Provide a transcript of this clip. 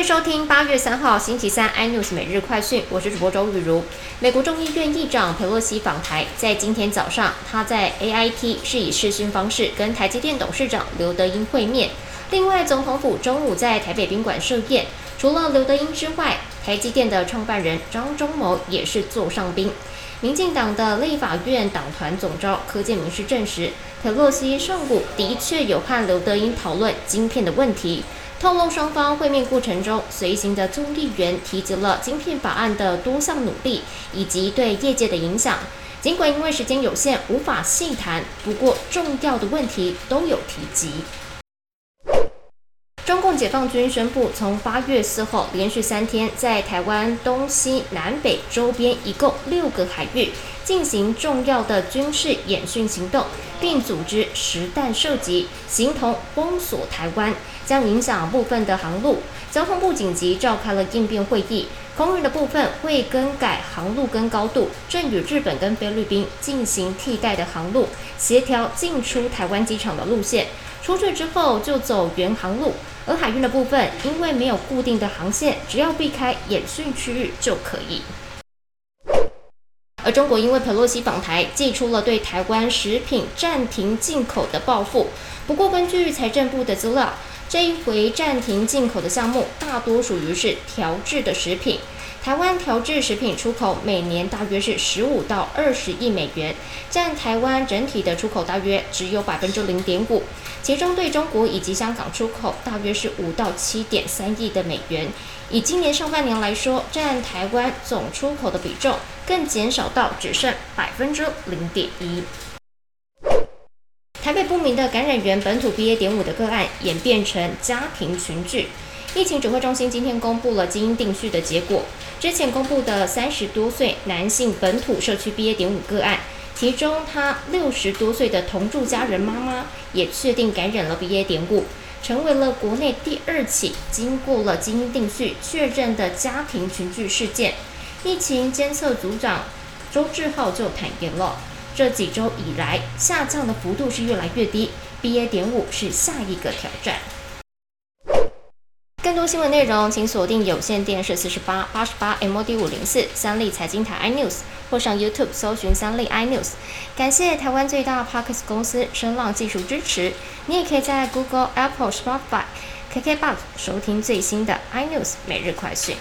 欢迎收听八月三号星期三 iNews 每日快讯，我是主播周雨茹。美国众议院议长佩洛西访台，在今天早上，他在 AIT 是以视讯方式跟台积电董事长刘德英会面。另外，总统府中午在台北宾馆设宴，除了刘德英之外，台积电的创办人张忠谋也是座上宾。民进党的立法院党团总召柯建明是证实，佩洛西上午的确有和刘德英讨论晶片的问题。透露双方会面过程中，随行的众议员提及了晶片法案的多项努力以及对业界的影响。尽管因为时间有限，无法细谈，不过重要的问题都有提及。中共解放军宣布，从八月四号连续三天，在台湾东西南北周边一共六个海域进行重要的军事演训行动，并组织实弹射击，形同封锁台湾，将影响部分的航路。交通部紧急召开了应变会议，空运的部分会更改航路跟高度，正与日本跟菲律宾进行替代的航路，协调进出台湾机场的路线。出去之后就走原航路。而海运的部分，因为没有固定的航线，只要避开演训区域就可以。而中国因为佩洛西访台，寄出了对台湾食品暂停进口的报复。不过，根据财政部的资料，这一回暂停进口的项目，大多属于是调制的食品。台湾调制食品出口每年大约是十五到二十亿美元，占台湾整体的出口大约只有百分之零点五。其中对中国以及香港出口大约是五到七点三亿的美元。以今年上半年来说，占台湾总出口的比重更减少到只剩百分之零点一。台北不明的感染源本土 BA. 点五的个案演变成家庭群聚。疫情指挥中心今天公布了基因定序的结果。之前公布的三十多岁男性本土社区 BA. 点五个案，其中他六十多岁的同住家人妈妈也确定感染了 BA. 点五，成为了国内第二起经过了基因定序确认的家庭群聚事件。疫情监测组长周志浩就坦言了，这几周以来下降的幅度是越来越低，BA. 点五是下一个挑战。更多新闻内容，请锁定有线电视四十八八十八 MOD 五零四三立财经台 iNews，或上 YouTube 搜寻三立 iNews。感谢台湾最大 Parks 公司声浪技术支持。你也可以在 Google、Apple、Spotify、KKBox 收听最新的 iNews 每日快讯。